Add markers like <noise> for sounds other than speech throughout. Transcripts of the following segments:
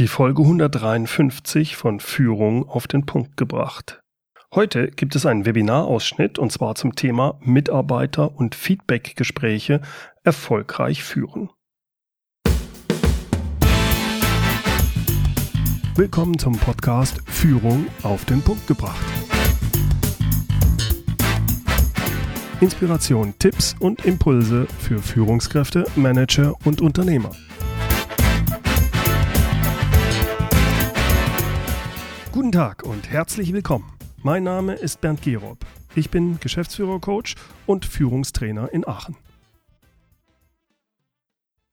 Die Folge 153 von Führung auf den Punkt gebracht. Heute gibt es einen Webinarausschnitt und zwar zum Thema Mitarbeiter- und Feedbackgespräche erfolgreich führen. Willkommen zum Podcast Führung auf den Punkt gebracht. Inspiration, Tipps und Impulse für Führungskräfte, Manager und Unternehmer. Guten Tag und herzlich willkommen. Mein Name ist Bernd Gerob. Ich bin Geschäftsführer-Coach und Führungstrainer in Aachen.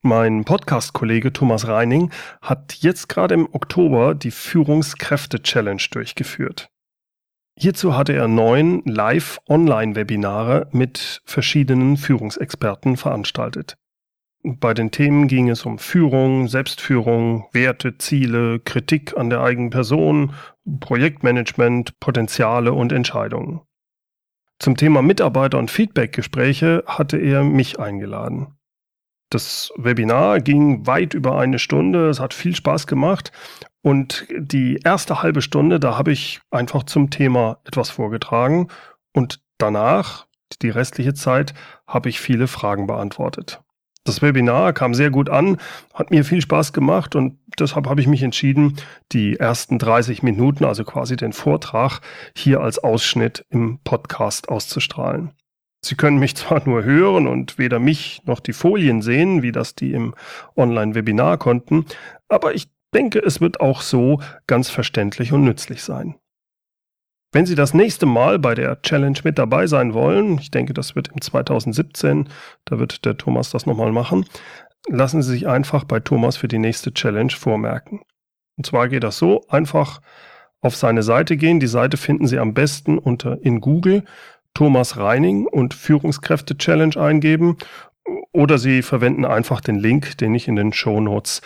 Mein Podcast-Kollege Thomas Reining hat jetzt gerade im Oktober die Führungskräfte-Challenge durchgeführt. Hierzu hatte er neun Live-Online-Webinare mit verschiedenen Führungsexperten veranstaltet. Bei den Themen ging es um Führung, Selbstführung, Werte, Ziele, Kritik an der eigenen Person, Projektmanagement, Potenziale und Entscheidungen. Zum Thema Mitarbeiter- und Feedbackgespräche hatte er mich eingeladen. Das Webinar ging weit über eine Stunde, es hat viel Spaß gemacht und die erste halbe Stunde, da habe ich einfach zum Thema etwas vorgetragen und danach, die restliche Zeit, habe ich viele Fragen beantwortet. Das Webinar kam sehr gut an, hat mir viel Spaß gemacht und deshalb habe ich mich entschieden, die ersten 30 Minuten, also quasi den Vortrag, hier als Ausschnitt im Podcast auszustrahlen. Sie können mich <laughs> zwar nur hören und weder mich noch die Folien sehen, wie das die im Online-Webinar konnten, aber ich denke, es wird auch so ganz verständlich und nützlich sein. Wenn Sie das nächste Mal bei der Challenge mit dabei sein wollen, ich denke, das wird im 2017, da wird der Thomas das nochmal machen, lassen Sie sich einfach bei Thomas für die nächste Challenge vormerken. Und zwar geht das so, einfach auf seine Seite gehen. Die Seite finden Sie am besten unter in Google Thomas Reining und Führungskräfte Challenge eingeben oder Sie verwenden einfach den Link, den ich in den Show Notes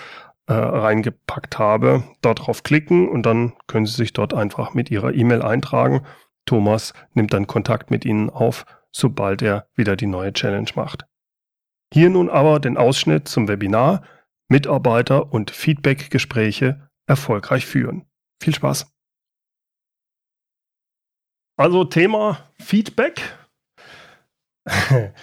äh, reingepackt habe. Dort drauf klicken und dann können Sie sich dort einfach mit Ihrer E-Mail eintragen. Thomas nimmt dann Kontakt mit Ihnen auf, sobald er wieder die neue Challenge macht. Hier nun aber den Ausschnitt zum Webinar Mitarbeiter- und Feedbackgespräche erfolgreich führen. Viel Spaß! Also Thema Feedback. <laughs>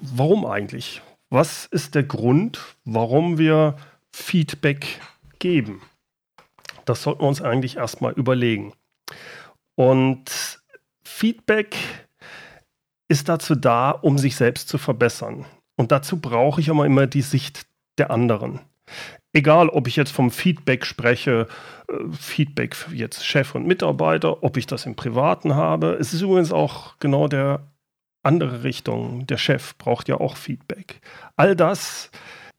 warum eigentlich? Was ist der Grund, warum wir Feedback geben? Das sollten wir uns eigentlich erstmal überlegen. Und Feedback ist dazu da, um sich selbst zu verbessern. Und dazu brauche ich aber immer die Sicht der anderen. Egal, ob ich jetzt vom Feedback spreche, äh, Feedback jetzt Chef und Mitarbeiter, ob ich das im Privaten habe. Es ist übrigens auch genau der andere Richtung. Der Chef braucht ja auch Feedback. All das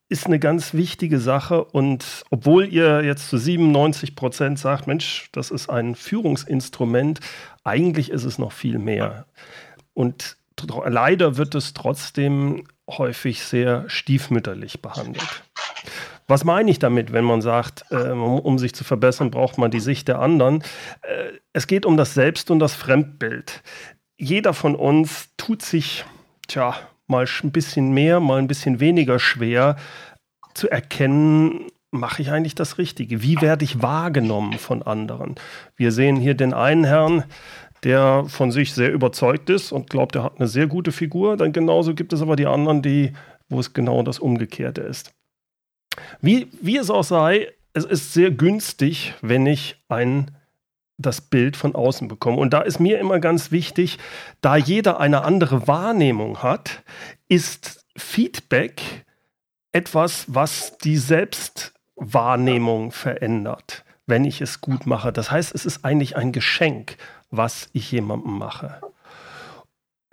ist eine ganz wichtige Sache und obwohl ihr jetzt zu 97 Prozent sagt, Mensch, das ist ein Führungsinstrument, eigentlich ist es noch viel mehr. Und leider wird es trotzdem häufig sehr stiefmütterlich behandelt. Was meine ich damit, wenn man sagt, äh, um sich zu verbessern, braucht man die Sicht der anderen? Äh, es geht um das Selbst- und das Fremdbild. Jeder von uns tut sich, tja, mal ein bisschen mehr, mal ein bisschen weniger schwer zu erkennen, mache ich eigentlich das Richtige? Wie werde ich wahrgenommen von anderen? Wir sehen hier den einen Herrn, der von sich sehr überzeugt ist und glaubt, er hat eine sehr gute Figur. Dann genauso gibt es aber die anderen, die, wo es genau das Umgekehrte ist. Wie, wie es auch sei, es ist sehr günstig, wenn ich ein das Bild von außen bekomme. Und da ist mir immer ganz wichtig, da jeder eine andere Wahrnehmung hat, ist Feedback etwas, was die Selbstwahrnehmung verändert, wenn ich es gut mache. Das heißt, es ist eigentlich ein Geschenk, was ich jemandem mache.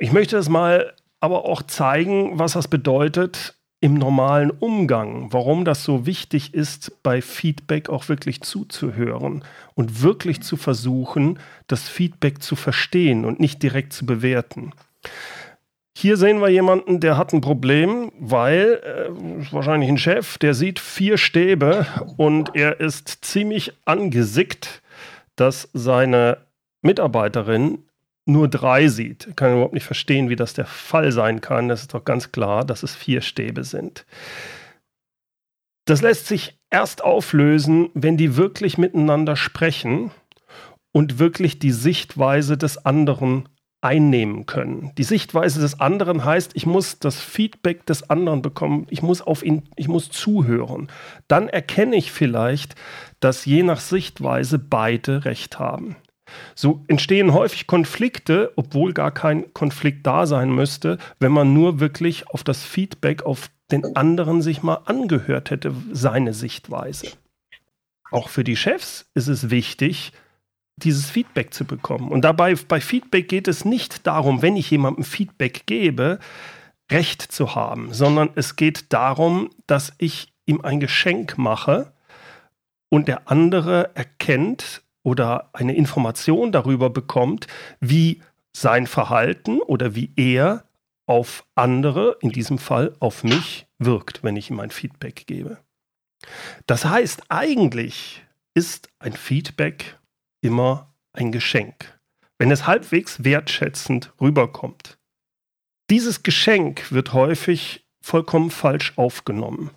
Ich möchte es mal aber auch zeigen, was das bedeutet, im normalen Umgang, warum das so wichtig ist, bei Feedback auch wirklich zuzuhören und wirklich zu versuchen, das Feedback zu verstehen und nicht direkt zu bewerten. Hier sehen wir jemanden, der hat ein Problem, weil äh, wahrscheinlich ein Chef, der sieht vier Stäbe und er ist ziemlich angesickt, dass seine Mitarbeiterin nur drei sieht. Ich kann überhaupt nicht verstehen, wie das der Fall sein kann. Das ist doch ganz klar, dass es vier Stäbe sind. Das lässt sich erst auflösen, wenn die wirklich miteinander sprechen und wirklich die Sichtweise des anderen einnehmen können. Die Sichtweise des anderen heißt, ich muss das Feedback des anderen bekommen, ich muss auf ihn, ich muss zuhören. Dann erkenne ich vielleicht, dass je nach Sichtweise beide recht haben. So entstehen häufig Konflikte, obwohl gar kein Konflikt da sein müsste, wenn man nur wirklich auf das Feedback auf den anderen sich mal angehört hätte, seine Sichtweise. Auch für die Chefs ist es wichtig, dieses Feedback zu bekommen. Und dabei bei Feedback geht es nicht darum, wenn ich jemandem Feedback gebe, Recht zu haben, sondern es geht darum, dass ich ihm ein Geschenk mache und der andere erkennt oder eine Information darüber bekommt, wie sein Verhalten oder wie er auf andere, in diesem Fall auf mich, wirkt, wenn ich ihm ein Feedback gebe. Das heißt, eigentlich ist ein Feedback immer ein Geschenk, wenn es halbwegs wertschätzend rüberkommt. Dieses Geschenk wird häufig vollkommen falsch aufgenommen.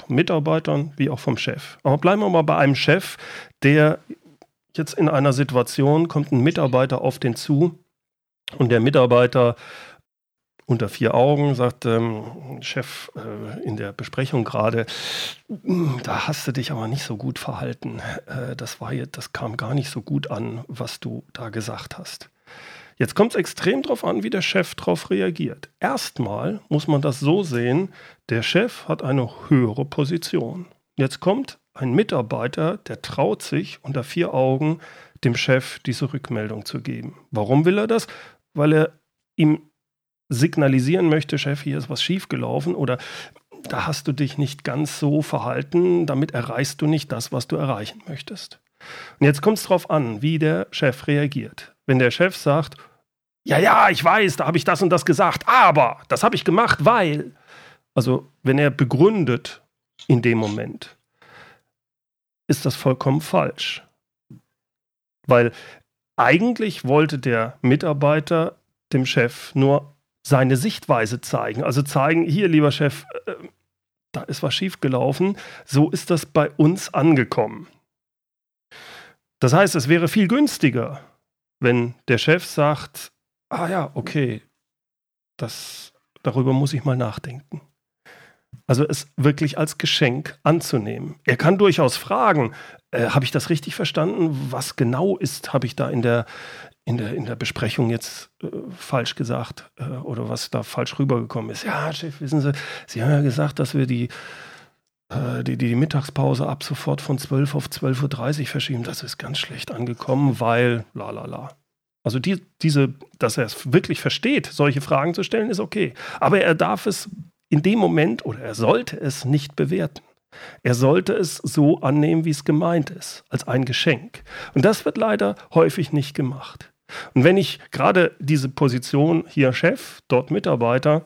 Von Mitarbeitern wie auch vom Chef. Aber bleiben wir mal bei einem Chef, der jetzt in einer Situation kommt ein Mitarbeiter auf den zu und der Mitarbeiter unter vier Augen, sagt ähm, Chef äh, in der Besprechung gerade, da hast du dich aber nicht so gut verhalten. Äh, das war jetzt, das kam gar nicht so gut an, was du da gesagt hast. Jetzt kommt es extrem darauf an, wie der Chef darauf reagiert. Erstmal muss man das so sehen, der Chef hat eine höhere Position. Jetzt kommt ein Mitarbeiter, der traut sich unter vier Augen dem Chef diese Rückmeldung zu geben. Warum will er das? Weil er ihm signalisieren möchte, Chef, hier ist was schiefgelaufen oder da hast du dich nicht ganz so verhalten, damit erreichst du nicht das, was du erreichen möchtest. Und jetzt kommt es darauf an, wie der Chef reagiert. Wenn der Chef sagt, ja, ja, ich weiß, da habe ich das und das gesagt, aber das habe ich gemacht, weil. Also, wenn er begründet in dem Moment, ist das vollkommen falsch. Weil eigentlich wollte der Mitarbeiter dem Chef nur seine Sichtweise zeigen. Also zeigen, hier, lieber Chef, äh, da ist was schiefgelaufen. So ist das bei uns angekommen. Das heißt, es wäre viel günstiger, wenn der Chef sagt, ah ja, okay, das, darüber muss ich mal nachdenken. Also es wirklich als Geschenk anzunehmen. Er kann durchaus fragen, äh, habe ich das richtig verstanden? Was genau ist, habe ich da in der, in der, in der Besprechung jetzt äh, falsch gesagt äh, oder was da falsch rübergekommen ist. Ja, Chef, wissen Sie, Sie haben ja gesagt, dass wir die, äh, die, die Mittagspause ab sofort von 12 auf 12.30 Uhr verschieben. Das ist ganz schlecht angekommen, weil la la la. Also die, diese, dass er es wirklich versteht, solche Fragen zu stellen, ist okay. Aber er darf es in dem Moment oder er sollte es nicht bewerten. Er sollte es so annehmen, wie es gemeint ist, als ein Geschenk. Und das wird leider häufig nicht gemacht. Und wenn ich gerade diese Position hier Chef, dort Mitarbeiter,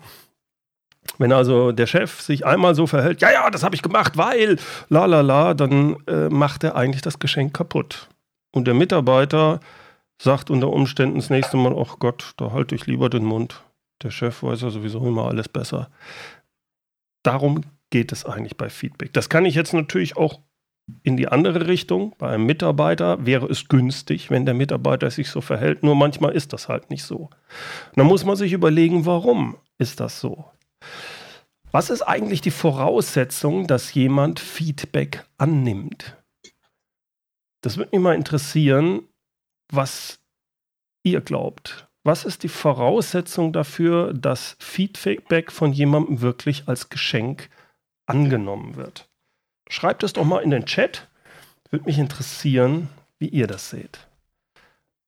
wenn also der Chef sich einmal so verhält, ja, ja, das habe ich gemacht, weil, la la la, dann äh, macht er eigentlich das Geschenk kaputt. Und der Mitarbeiter sagt unter Umständen das nächste Mal, ach Gott, da halte ich lieber den Mund. Der Chef weiß ja sowieso immer alles besser. Darum geht es eigentlich bei Feedback. Das kann ich jetzt natürlich auch in die andere Richtung. Bei einem Mitarbeiter wäre es günstig, wenn der Mitarbeiter sich so verhält. Nur manchmal ist das halt nicht so. Und dann muss man sich überlegen, warum ist das so? Was ist eigentlich die Voraussetzung, dass jemand Feedback annimmt? Das würde mich mal interessieren, was ihr glaubt. Was ist die Voraussetzung dafür, dass Feedback von jemandem wirklich als Geschenk angenommen wird? Schreibt es doch mal in den Chat. Würde mich interessieren, wie ihr das seht.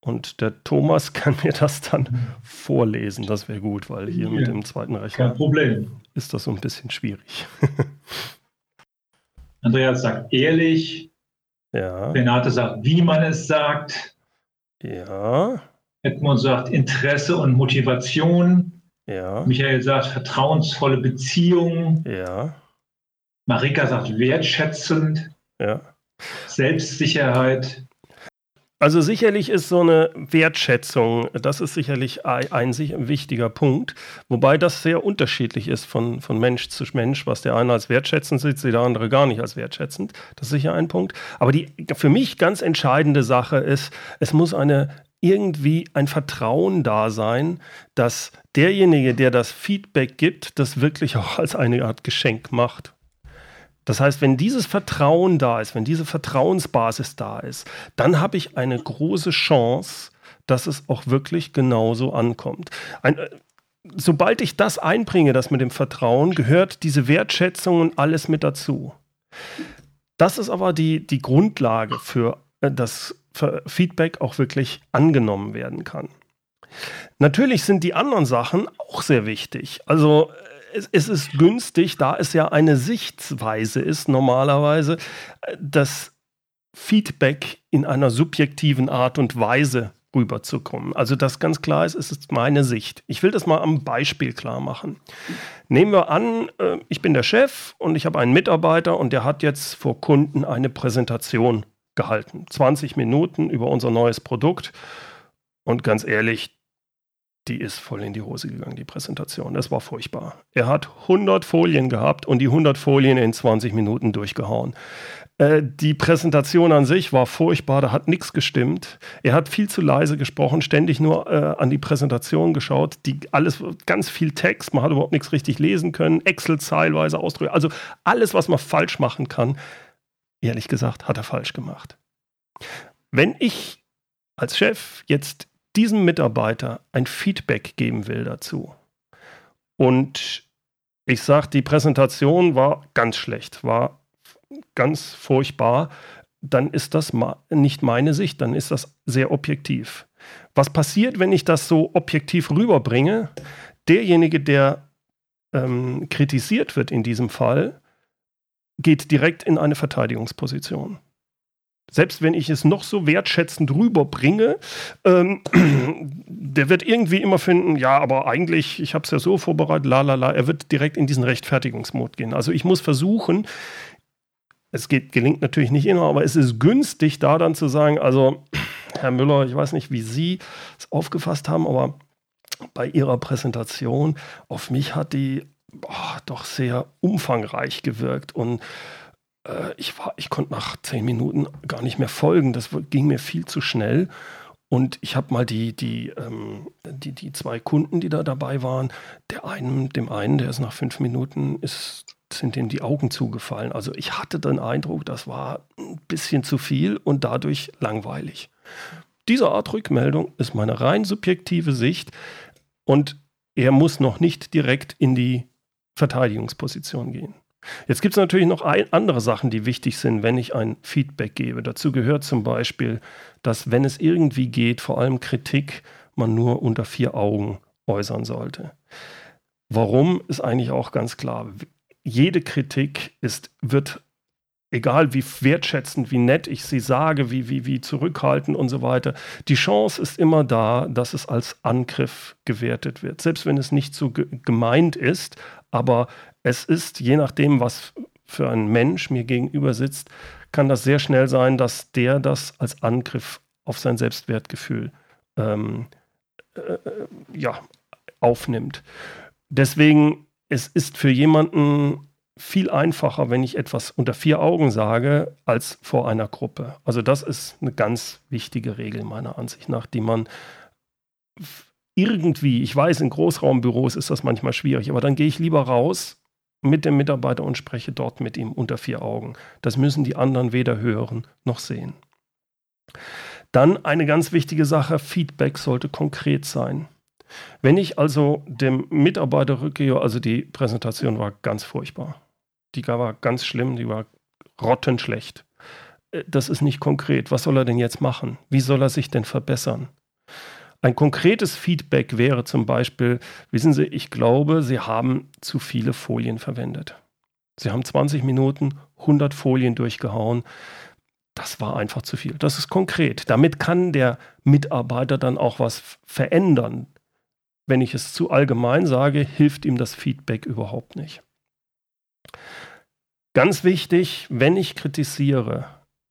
Und der Thomas <laughs> kann mir das dann vorlesen. Das wäre gut, weil hier ja, mit dem zweiten Rechner ist das so ein bisschen schwierig. <laughs> Andreas sagt ehrlich. Ja. Renate sagt, wie man es sagt. Ja. Edmund sagt Interesse und Motivation. Ja. Michael sagt vertrauensvolle Beziehungen. Ja. Marika sagt wertschätzend. Ja. Selbstsicherheit. Also sicherlich ist so eine Wertschätzung, das ist sicherlich ein, ein, wichtiger Punkt, wobei das sehr unterschiedlich ist von, von Mensch zu Mensch, was der eine als wertschätzend sieht, der andere gar nicht als wertschätzend. Das ist sicher ein Punkt. Aber die für mich ganz entscheidende Sache ist, es muss eine irgendwie ein Vertrauen da sein, dass derjenige, der das Feedback gibt, das wirklich auch als eine Art Geschenk macht. Das heißt, wenn dieses Vertrauen da ist, wenn diese Vertrauensbasis da ist, dann habe ich eine große Chance, dass es auch wirklich genauso ankommt. Ein, äh, sobald ich das einbringe, das mit dem Vertrauen, gehört diese Wertschätzung und alles mit dazu. Das ist aber die, die Grundlage für äh, das Feedback auch wirklich angenommen werden kann. Natürlich sind die anderen Sachen auch sehr wichtig. Also es, es ist günstig, da es ja eine Sichtweise ist, normalerweise, das Feedback in einer subjektiven Art und Weise rüberzukommen. Also das ganz klar ist, es ist meine Sicht. Ich will das mal am Beispiel klar machen. Nehmen wir an, äh, ich bin der Chef und ich habe einen Mitarbeiter und der hat jetzt vor Kunden eine Präsentation gehalten. 20 Minuten über unser neues Produkt. Und ganz ehrlich, die ist voll in die Hose gegangen, die Präsentation. Das war furchtbar. Er hat 100 Folien gehabt und die 100 Folien in 20 Minuten durchgehauen. Äh, die Präsentation an sich war furchtbar, da hat nichts gestimmt. Er hat viel zu leise gesprochen, ständig nur äh, an die Präsentation geschaut. Die, alles, ganz viel Text, man hat überhaupt nichts richtig lesen können. Excel zeilweise Ausdrücke. Also alles, was man falsch machen kann, ehrlich gesagt, hat er falsch gemacht. Wenn ich als Chef jetzt diesem Mitarbeiter ein Feedback geben will dazu. Und ich sage, die Präsentation war ganz schlecht, war ganz furchtbar, dann ist das nicht meine Sicht, dann ist das sehr objektiv. Was passiert, wenn ich das so objektiv rüberbringe? Derjenige, der ähm, kritisiert wird in diesem Fall, geht direkt in eine Verteidigungsposition selbst wenn ich es noch so wertschätzend rüberbringe, ähm, <clears throat> der wird irgendwie immer finden, ja, aber eigentlich, ich habe es ja so vorbereitet, la la la, er wird direkt in diesen Rechtfertigungsmod gehen. Also ich muss versuchen, es geht, gelingt natürlich nicht immer, aber es ist günstig, da dann zu sagen, also <clears throat> Herr Müller, ich weiß nicht, wie Sie es aufgefasst haben, aber bei Ihrer Präsentation auf mich hat die boah, doch sehr umfangreich gewirkt und äh, ich, war, ich konnte nach zehn Minuten gar nicht mehr folgen. Das ging mir viel zu schnell. Und ich habe mal die, die, ähm, die, die zwei Kunden, die da dabei waren, der einen, dem einen, der ist nach fünf Minuten, ist, sind ihm die Augen zugefallen. Also ich hatte den Eindruck, das war ein bisschen zu viel und dadurch langweilig. Diese Art Rückmeldung ist meine rein subjektive Sicht und er muss noch nicht direkt in die Verteidigungsposition gehen. Jetzt gibt es natürlich noch ein, andere Sachen, die wichtig sind, wenn ich ein Feedback gebe. Dazu gehört zum Beispiel, dass wenn es irgendwie geht, vor allem Kritik, man nur unter vier Augen äußern sollte. Warum ist eigentlich auch ganz klar. Jede Kritik ist, wird, egal wie wertschätzend, wie nett ich sie sage, wie, wie, wie zurückhaltend und so weiter, die Chance ist immer da, dass es als Angriff gewertet wird. Selbst wenn es nicht so gemeint ist, aber es ist, je nachdem, was für ein Mensch mir gegenüber sitzt, kann das sehr schnell sein, dass der das als Angriff auf sein Selbstwertgefühl ähm, äh, ja, aufnimmt. Deswegen, es ist für jemanden viel einfacher, wenn ich etwas unter vier Augen sage, als vor einer Gruppe. Also das ist eine ganz wichtige Regel meiner Ansicht nach, die man irgendwie, ich weiß, in Großraumbüros ist das manchmal schwierig, aber dann gehe ich lieber raus mit dem Mitarbeiter und spreche dort mit ihm unter vier Augen. Das müssen die anderen weder hören noch sehen. Dann eine ganz wichtige Sache, Feedback sollte konkret sein. Wenn ich also dem Mitarbeiter rückgehe, also die Präsentation war ganz furchtbar. Die war ganz schlimm, die war rottenschlecht. Äh, das ist nicht konkret. Was soll er denn jetzt machen? Wie soll er sich denn verbessern? Ein konkretes Feedback wäre zum Beispiel, wissen Sie, ich glaube, Sie haben zu viele Folien verwendet. Sie haben 20 Minuten 100 Folien durchgehauen. Das war einfach zu viel. Das ist konkret. Damit kann der Mitarbeiter dann auch was verändern. Wenn ich es zu allgemein sage, hilft ihm das Feedback überhaupt nicht. Ganz wichtig, wenn ich kritisiere,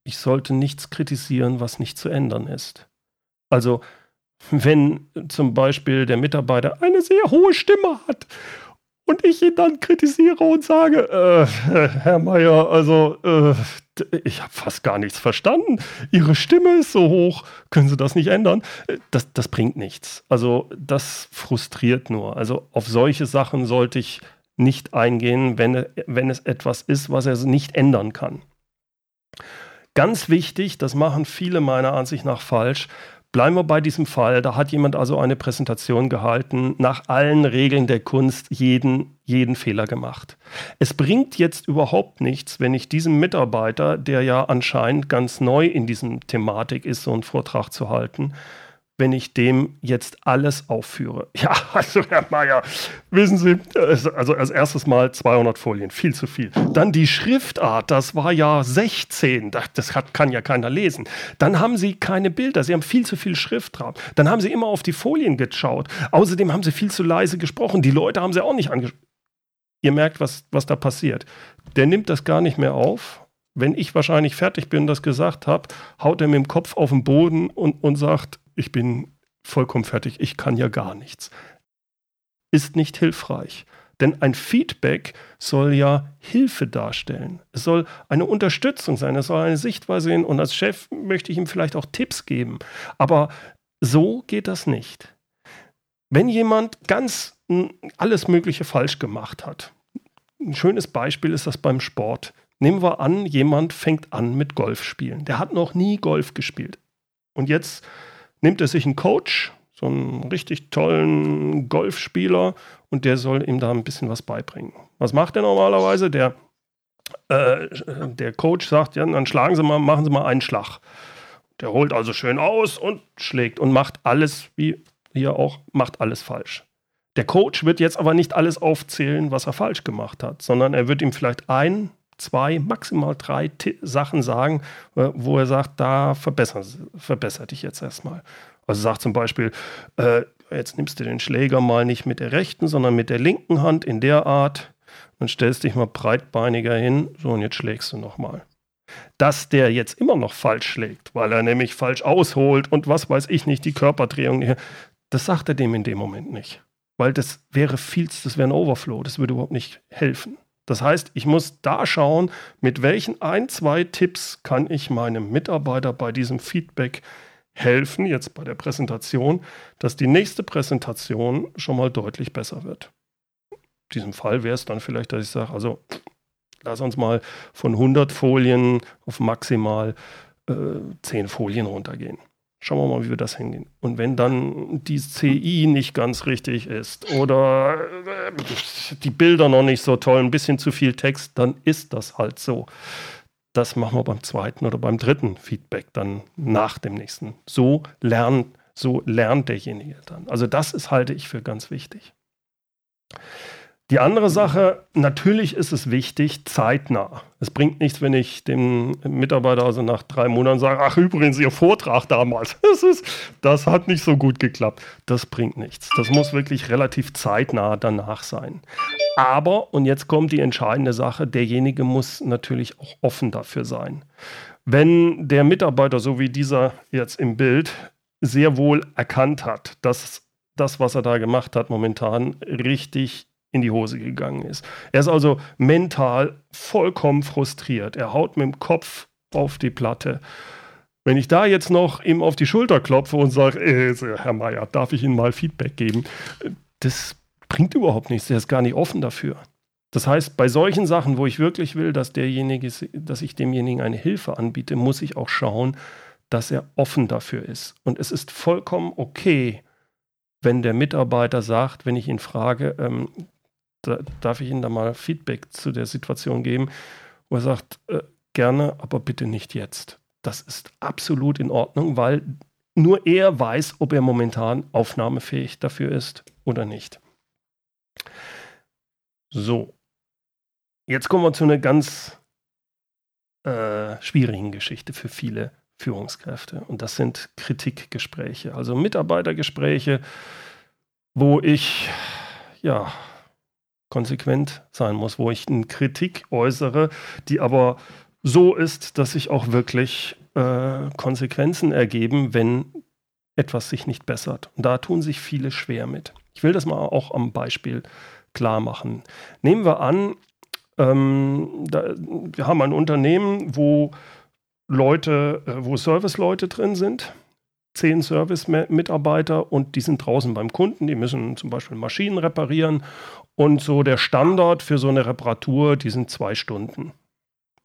ich sollte nichts kritisieren, was nicht zu ändern ist. Also, wenn zum Beispiel der Mitarbeiter eine sehr hohe Stimme hat und ich ihn dann kritisiere und sage, äh, Herr Meier, also äh, ich habe fast gar nichts verstanden. Ihre Stimme ist so hoch, können Sie das nicht ändern? Das, das bringt nichts. Also das frustriert nur. Also auf solche Sachen sollte ich nicht eingehen, wenn, wenn es etwas ist, was er nicht ändern kann. Ganz wichtig, das machen viele meiner Ansicht nach falsch, Bleiben wir bei diesem Fall. Da hat jemand also eine Präsentation gehalten, nach allen Regeln der Kunst jeden, jeden Fehler gemacht. Es bringt jetzt überhaupt nichts, wenn ich diesem Mitarbeiter, der ja anscheinend ganz neu in diesem Thematik ist, so einen Vortrag zu halten, wenn ich dem jetzt alles aufführe. <laughs> Ja, also Herr Mayer, wissen Sie, also als erstes mal 200 Folien, viel zu viel. Dann die Schriftart, das war ja 16, das hat, kann ja keiner lesen. Dann haben Sie keine Bilder, Sie haben viel zu viel Schrift drauf. Dann haben Sie immer auf die Folien geschaut. Außerdem haben Sie viel zu leise gesprochen. Die Leute haben Sie auch nicht angesprochen. Ihr merkt, was, was da passiert. Der nimmt das gar nicht mehr auf. Wenn ich wahrscheinlich fertig bin, das gesagt habe, haut er mit dem Kopf auf den Boden und, und sagt, ich bin vollkommen fertig, ich kann ja gar nichts. Ist nicht hilfreich. Denn ein Feedback soll ja Hilfe darstellen. Es soll eine Unterstützung sein, es soll eine Sichtweise sein und als Chef möchte ich ihm vielleicht auch Tipps geben. Aber so geht das nicht. Wenn jemand ganz alles Mögliche falsch gemacht hat, ein schönes Beispiel ist das beim Sport. Nehmen wir an, jemand fängt an mit Golf spielen. Der hat noch nie Golf gespielt. Und jetzt nimmt er sich einen Coach, so einen richtig tollen Golfspieler, und der soll ihm da ein bisschen was beibringen. Was macht er normalerweise? Der, äh, der Coach sagt, ja, dann schlagen Sie mal, machen Sie mal einen Schlag. Der holt also schön aus und schlägt und macht alles, wie hier auch, macht alles falsch. Der Coach wird jetzt aber nicht alles aufzählen, was er falsch gemacht hat, sondern er wird ihm vielleicht ein, zwei, maximal drei T Sachen sagen, äh, wo er sagt, da verbessern, verbessert dich jetzt erstmal. Also sagt zum Beispiel, äh, jetzt nimmst du den Schläger mal nicht mit der rechten, sondern mit der linken Hand in der Art. Dann stellst dich mal breitbeiniger hin. So, und jetzt schlägst du nochmal. Dass der jetzt immer noch falsch schlägt, weil er nämlich falsch ausholt und was weiß ich nicht, die Körperdrehung, das sagt er dem in dem Moment nicht. Weil das wäre viel, das wäre ein Overflow, das würde überhaupt nicht helfen. Das heißt, ich muss da schauen, mit welchen ein, zwei Tipps kann ich meinem Mitarbeiter bei diesem Feedback helfen, jetzt bei der Präsentation, dass die nächste Präsentation schon mal deutlich besser wird. In diesem Fall wäre es dann vielleicht, dass ich sage, also lass uns mal von 100 Folien auf maximal äh, 10 Folien runtergehen. Schauen wir mal, wie wir das hingehen. Und wenn dann die CI nicht ganz richtig ist oder äh, die Bilder noch nicht so toll, ein bisschen zu viel Text, dann ist das halt so. Das machen wir beim zweiten oder beim dritten Feedback dann nach dem nächsten. So lernt, so lernt derjenige dann. Also das ist, halte ich für ganz wichtig. Die andere Sache, natürlich ist es wichtig, zeitnah. Es bringt nichts, wenn ich dem Mitarbeiter also nach drei Monaten sage, ach übrigens, Ihr Vortrag damals, <laughs> das, ist, das hat nicht so gut geklappt. Das bringt nichts. Das muss wirklich relativ zeitnah danach sein. Aber, und jetzt kommt die entscheidende Sache, derjenige muss natürlich auch offen dafür sein. Wenn der Mitarbeiter, so wie dieser jetzt im Bild, sehr wohl erkannt hat, dass das, was er da gemacht hat, momentan richtig in die Hose gegangen ist. Er ist also mental vollkommen frustriert. Er haut mit dem Kopf auf die Platte. Wenn ich da jetzt noch ihm auf die Schulter klopfe und sage, äh, Herr Mayer, darf ich Ihnen mal Feedback geben? Das bringt überhaupt nichts. Er ist gar nicht offen dafür. Das heißt, bei solchen Sachen, wo ich wirklich will, dass derjenige, dass ich demjenigen eine Hilfe anbiete, muss ich auch schauen, dass er offen dafür ist. Und es ist vollkommen okay, wenn der Mitarbeiter sagt, wenn ich ihn frage, ähm, da, darf ich Ihnen da mal Feedback zu der Situation geben, wo er sagt, äh, gerne, aber bitte nicht jetzt. Das ist absolut in Ordnung, weil nur er weiß, ob er momentan aufnahmefähig dafür ist oder nicht. So, jetzt kommen wir zu einer ganz äh, schwierigen Geschichte für viele Führungskräfte. Und das sind Kritikgespräche, also Mitarbeitergespräche, wo ich ja konsequent sein muss, wo ich eine Kritik äußere, die aber so ist, dass sich auch wirklich äh, Konsequenzen ergeben, wenn etwas sich nicht bessert. Und da tun sich viele schwer mit. Ich will das mal auch am Beispiel klar machen. Nehmen wir an, ähm, da, wir haben ein Unternehmen, wo Leute, äh, wo Serviceleute drin sind, zehn Service-Mitarbeiter und die sind draußen beim Kunden, die müssen zum Beispiel Maschinen reparieren und so der Standard für so eine Reparatur, die sind zwei Stunden.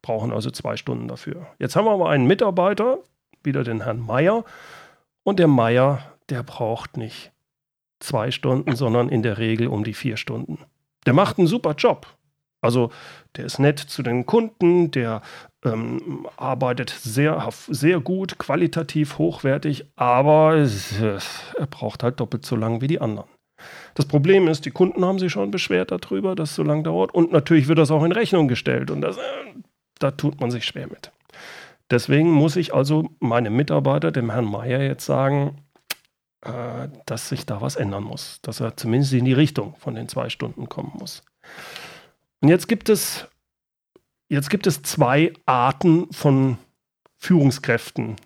Brauchen also zwei Stunden dafür. Jetzt haben wir aber einen Mitarbeiter, wieder den Herrn Meier, und der Meier, der braucht nicht zwei Stunden, sondern in der Regel um die vier Stunden. Der macht einen super Job. Also der ist nett zu den Kunden, der ähm, arbeitet sehr, sehr gut, qualitativ hochwertig, aber es, er braucht halt doppelt so lang wie die anderen. Das Problem ist, die Kunden haben sich schon beschwert darüber, dass es so lange dauert und natürlich wird das auch in Rechnung gestellt und das, äh, da tut man sich schwer mit. Deswegen muss ich also meinem Mitarbeiter, dem Herrn Meier, jetzt sagen, äh, dass sich da was ändern muss, dass er zumindest in die Richtung von den zwei Stunden kommen muss. Und jetzt gibt es, jetzt gibt es zwei Arten von Führungskräften,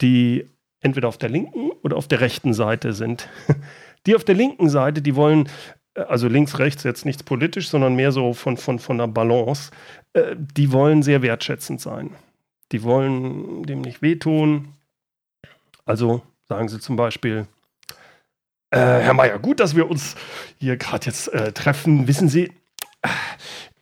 die entweder auf der linken oder auf der rechten Seite sind. <laughs> Die auf der linken Seite, die wollen, äh, also links, rechts jetzt nichts politisch, sondern mehr so von, von, von der Balance, äh, die wollen sehr wertschätzend sein. Die wollen dem nicht wehtun. Also sagen sie zum Beispiel, äh, Herr Mayer, gut, dass wir uns hier gerade jetzt äh, treffen. Wissen Sie, äh,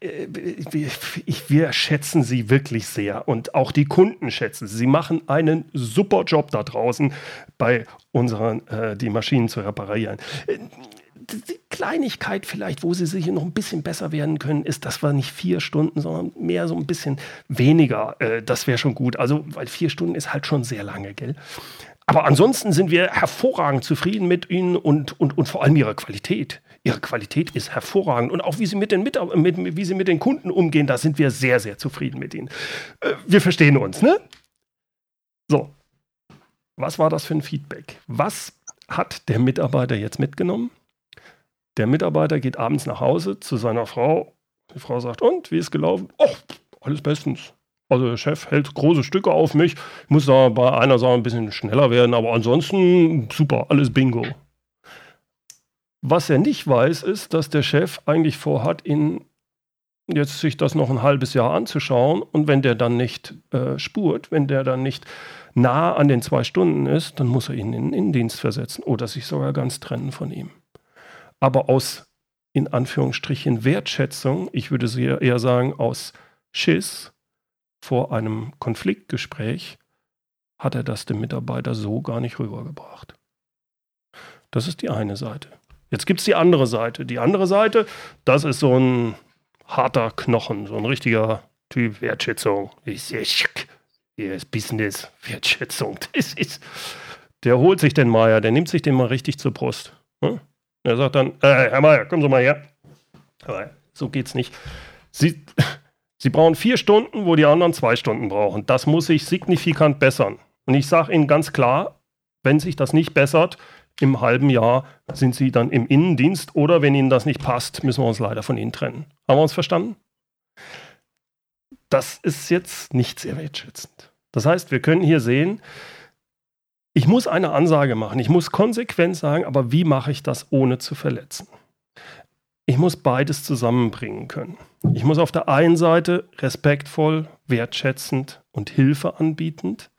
wir schätzen sie wirklich sehr und auch die Kunden schätzen sie. Sie machen einen super Job da draußen bei unseren, äh, die Maschinen zu reparieren. Äh, die Kleinigkeit vielleicht, wo sie sich noch ein bisschen besser werden können, ist, dass wir nicht vier Stunden, sondern mehr so ein bisschen weniger. Äh, das wäre schon gut. Also, weil vier Stunden ist halt schon sehr lange, gell? Aber ansonsten sind wir hervorragend zufrieden mit ihnen und, und, und vor allem ihrer Qualität. Ihre Qualität ist hervorragend und auch wie sie mit den, mit, mit, wie sie mit den Kunden umgehen, da sind wir sehr, sehr zufrieden mit ihnen. Äh, wir verstehen uns, ne? So, was war das für ein Feedback? Was hat der Mitarbeiter jetzt mitgenommen? Der Mitarbeiter geht abends nach Hause zu seiner Frau. Die Frau sagt, und, wie ist gelaufen? Oh, alles bestens. Also der Chef hält große Stücke auf mich. Ich muss da bei einer Sache ein bisschen schneller werden, aber ansonsten super, alles Bingo. Was er nicht weiß, ist, dass der Chef eigentlich vorhat, ihn jetzt sich das noch ein halbes Jahr anzuschauen und wenn der dann nicht äh, spurt, wenn der dann nicht nah an den zwei Stunden ist, dann muss er ihn in den Innendienst versetzen oder sich sogar ganz trennen von ihm. Aber aus in Anführungsstrichen Wertschätzung, ich würde eher sagen aus Schiss vor einem Konfliktgespräch, hat er das dem Mitarbeiter so gar nicht rübergebracht. Das ist die eine Seite. Jetzt gibt es die andere Seite. Die andere Seite, das ist so ein harter Knochen, so ein richtiger Typ Wertschätzung. Schick. Hier ist Business, Wertschätzung. <laughs> Das ist, der holt sich den Meier, der nimmt sich den mal richtig zur Brust. Hm? Er sagt dann, äh, Herr Meier, kommen Sie mal her. Aber so geht's nicht. Sie, <laughs> Sie brauchen vier Stunden, wo die anderen zwei Stunden brauchen. Das muss sich signifikant bessern. Und ich sage Ihnen ganz klar, wenn sich das nicht bessert, im halben Jahr sind Sie dann im Innendienst oder wenn Ihnen das nicht passt, müssen wir uns leider von Ihnen trennen. Haben wir uns verstanden? Das ist jetzt nicht sehr wertschätzend. Das heißt, wir können hier sehen, ich muss eine Ansage machen, ich muss konsequent sagen, aber wie mache ich das, ohne zu verletzen? Ich muss beides zusammenbringen können. Ich muss auf der einen Seite respektvoll, wertschätzend und Hilfe anbietend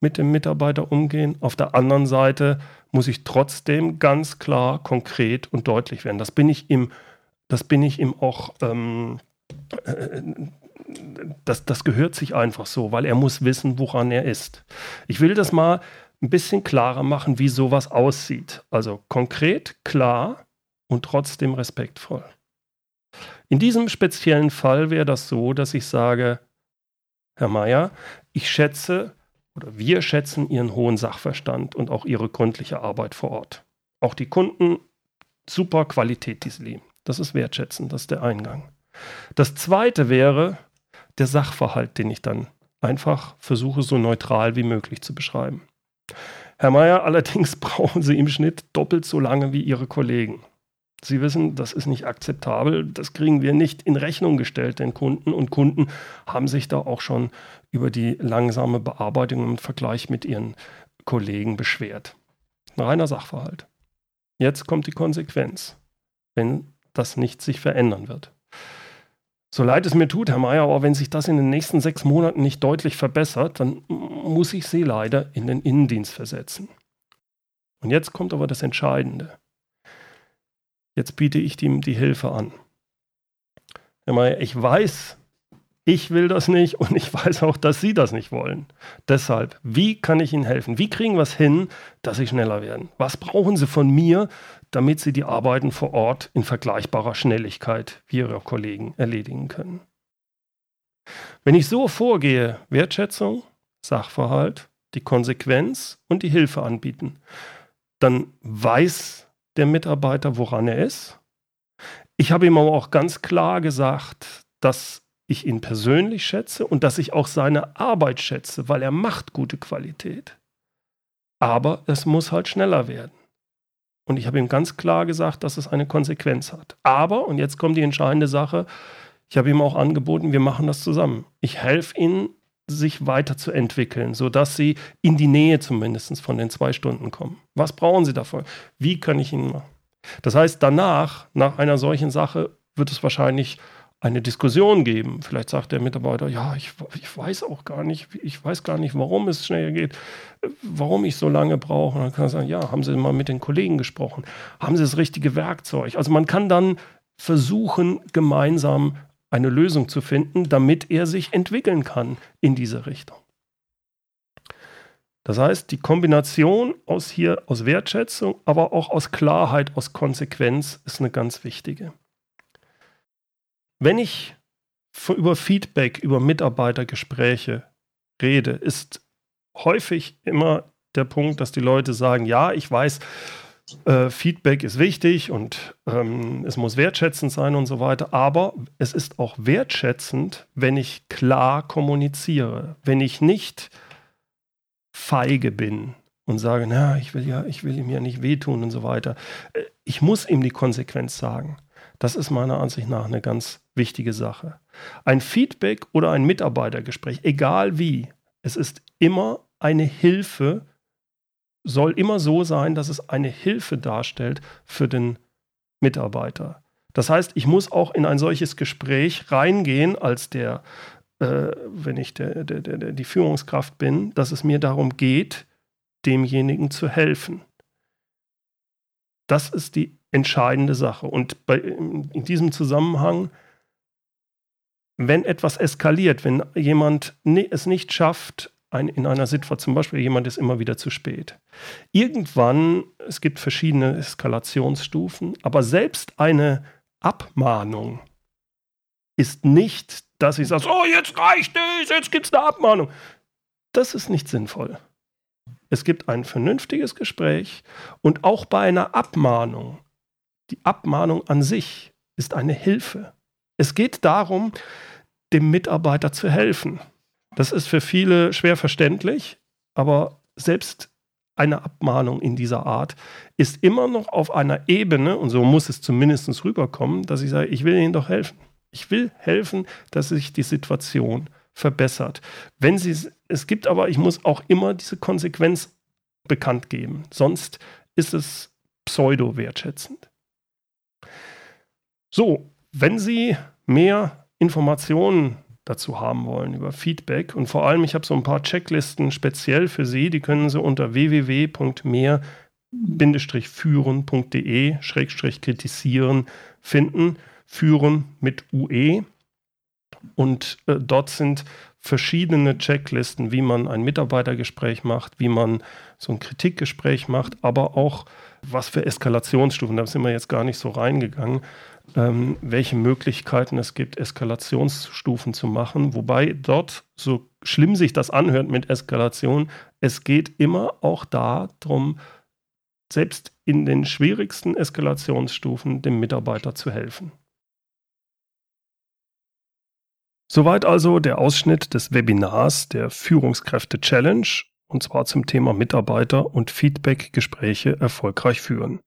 mit dem Mitarbeiter umgehen. Auf der anderen Seite muss ich trotzdem ganz klar, konkret und deutlich werden. Das bin ich ihm, das bin ich ihm auch, ähm, äh, das, das gehört sich einfach so, weil er muss wissen, woran er ist. Ich will das mal ein bisschen klarer machen, wie sowas aussieht. Also konkret, klar und trotzdem respektvoll. In diesem speziellen Fall wäre das so, dass ich sage, Herr Mayer, ich schätze oder wir schätzen Ihren hohen Sachverstand und auch Ihre gründliche Arbeit vor Ort. Auch die Kunden, super Qualität, die Sie lieben. Das ist wertschätzen, das ist der Eingang. Das zweite wäre der Sachverhalt, den ich dann einfach versuche, so neutral wie möglich zu beschreiben. Herr Mayer, <laughs> allerdings brauchen Sie im Schnitt doppelt so lange wie Ihre Kollegen. Sie wissen, das ist nicht akzeptabel, das kriegen wir nicht in Rechnung gestellt den Kunden und Kunden haben sich da auch schon über die langsame Bearbeitung im Vergleich mit ihren Kollegen beschwert. Ein reiner Sachverhalt. Jetzt kommt die Konsequenz, wenn das nicht sich verändern wird. So leid es mir tut, Herr Mayer, aber wenn sich das in den nächsten sechs Monaten nicht deutlich verbessert, dann muss ich Sie leider in den Innendienst versetzen. Und jetzt kommt aber das Entscheidende. Jetzt biete ich ihm die Hilfe an. Herr Mayer, ich weiß, ich will das nicht und ich <laughs> weiß auch, dass Sie das nicht wollen. Deshalb, wie kann ich Ihnen helfen? Wie kriegen wir es hin, dass Sie schneller werden? Was brauchen Sie von mir, damit Sie die Arbeiten vor Ort in vergleichbarer Schnelligkeit wie Ihre Kollegen erledigen können? Wenn ich so vorgehe, Wertschätzung, Sachverhalt, die Konsequenz und die Hilfe anbieten, dann weiß der Mitarbeiter, woran er ist. Ich habe ihm aber auch ganz klar gesagt, dass ich ihn persönlich schätze und dass ich auch seine Arbeit schätze, weil er macht gute Qualität. Aber es muss halt schneller werden. Und ich habe ihm ganz klar gesagt, dass es eine Konsequenz hat. Aber, und jetzt kommt die entscheidende Sache, ich habe ihm auch angeboten, wir machen das zusammen. Ich helfe ihnen sich weiterzuentwickeln, sodass sie in die Nähe zumindest von den zwei Stunden kommen. Was brauchen sie davon? Wie kann ich ihnen machen? Das heißt, danach, nach einer solchen Sache, wird es wahrscheinlich eine Diskussion geben. Vielleicht sagt der Mitarbeiter, ja, ich, ich weiß auch gar nicht, ich weiß gar nicht, warum es schneller geht, warum ich so lange brauche. Und dann kann er sagen, ja, haben Sie mal mit den Kollegen gesprochen? Haben Sie das richtige Werkzeug? Also man kann dann versuchen, gemeinsam eine Lösung zu finden, damit er sich entwickeln kann in diese Richtung. Das heißt, die Kombination aus hier aus Wertschätzung, aber auch aus Klarheit, aus Konsequenz ist eine ganz wichtige. Wenn ich über Feedback, über Mitarbeitergespräche rede, ist häufig immer der Punkt, dass die Leute sagen, ja, ich weiß, äh, Feedback ist wichtig und ähm, es muss wertschätzend sein und so weiter. Aber es ist auch wertschätzend, wenn ich klar kommuniziere, wenn ich nicht feige bin und sage, na, ich will ja, ich will ihm ja nicht wehtun und so weiter. Äh, ich muss ihm die Konsequenz sagen. Das ist meiner Ansicht nach eine ganz wichtige Sache. Ein Feedback oder ein Mitarbeitergespräch, egal wie, es ist immer eine Hilfe soll immer so sein, dass es eine Hilfe darstellt für den Mitarbeiter. Das heißt, ich muss auch in ein solches Gespräch reingehen als der, äh, wenn ich der, der, der, die Führungskraft bin, dass es mir darum geht, demjenigen zu helfen. Das ist die entscheidende Sache. Und bei, in diesem Zusammenhang, wenn etwas eskaliert, wenn jemand es nicht schafft, ein, in einer Situation, zum Beispiel jemand ist immer wieder zu spät. Irgendwann, es gibt verschiedene Eskalationsstufen, aber selbst eine Abmahnung ist nicht, dass ich sage, oh, jetzt reicht es, jetzt gibt es eine Abmahnung. Das ist nicht sinnvoll. Es gibt ein vernünftiges Gespräch und auch bei einer Abmahnung, die Abmahnung an sich ist eine Hilfe. Es geht darum, dem Mitarbeiter zu helfen. Das ist für viele schwer verständlich, aber selbst eine Abmahnung in dieser Art ist immer noch auf einer Ebene, und so muss es zumindest rüberkommen, dass ich sage, ich will Ihnen doch helfen. Ich will helfen, dass sich die Situation verbessert. Wenn sie es gibt aber, ich muss auch immer diese Konsequenz bekannt geben. Sonst ist es pseudo-wertschätzend. So, wenn Sie mehr Informationen dazu haben wollen über Feedback. Und vor allem, ich habe so ein paar Checklisten speziell für Sie, die können Sie unter www.mehr-führen.de-kritisieren finden. Führen mit UE. Und äh, dort sind verschiedene Checklisten, wie man ein Mitarbeitergespräch macht, wie man so ein Kritikgespräch macht, aber auch was für Eskalationsstufen, da sind wir jetzt gar nicht so reingegangen, ähm, welche Möglichkeiten es gibt, Eskalationsstufen zu machen. Wobei dort, so schlimm sich das anhört mit Eskalation, es geht immer auch darum, selbst in den schwierigsten Eskalationsstufen dem Mitarbeiter zu helfen. Soweit also der Ausschnitt des Webinars der Führungskräfte Challenge und zwar zum Thema Mitarbeiter und Feedback-Gespräche erfolgreich führen.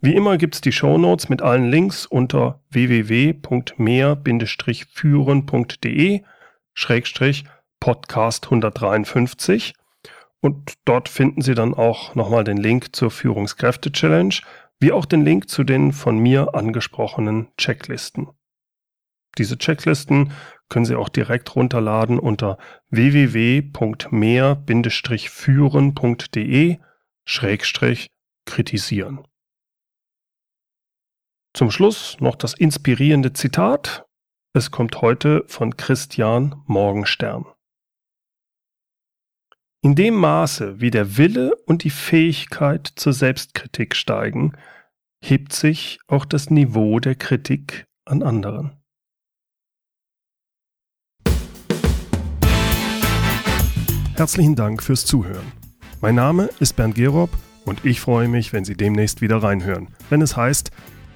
Wie immer gibt es die Shownotes mit allen Links unter www.mehr-führen.de Schrägstrich Podcast 153 und dort finden Sie dann auch nochmal den Link zur Führungskräfte-Challenge, wie auch den Link zu den von mir angesprochenen Checklisten. Diese Checklisten können Sie auch direkt runterladen unter www.mehr-führen.de Schrägstrich kritisieren. Zum Schluss noch das inspirierende Zitat. Es kommt heute von Christian Morgenstern. In dem Maße, wie der Wille und die Fähigkeit zur Selbstkritik steigen, hebt sich auch das Niveau der Kritik an anderen. Herzlichen Dank fürs Zuhören. Mein Name ist Bernd Gerob und ich freue mich, wenn Sie demnächst wieder reinhören, wenn es heißt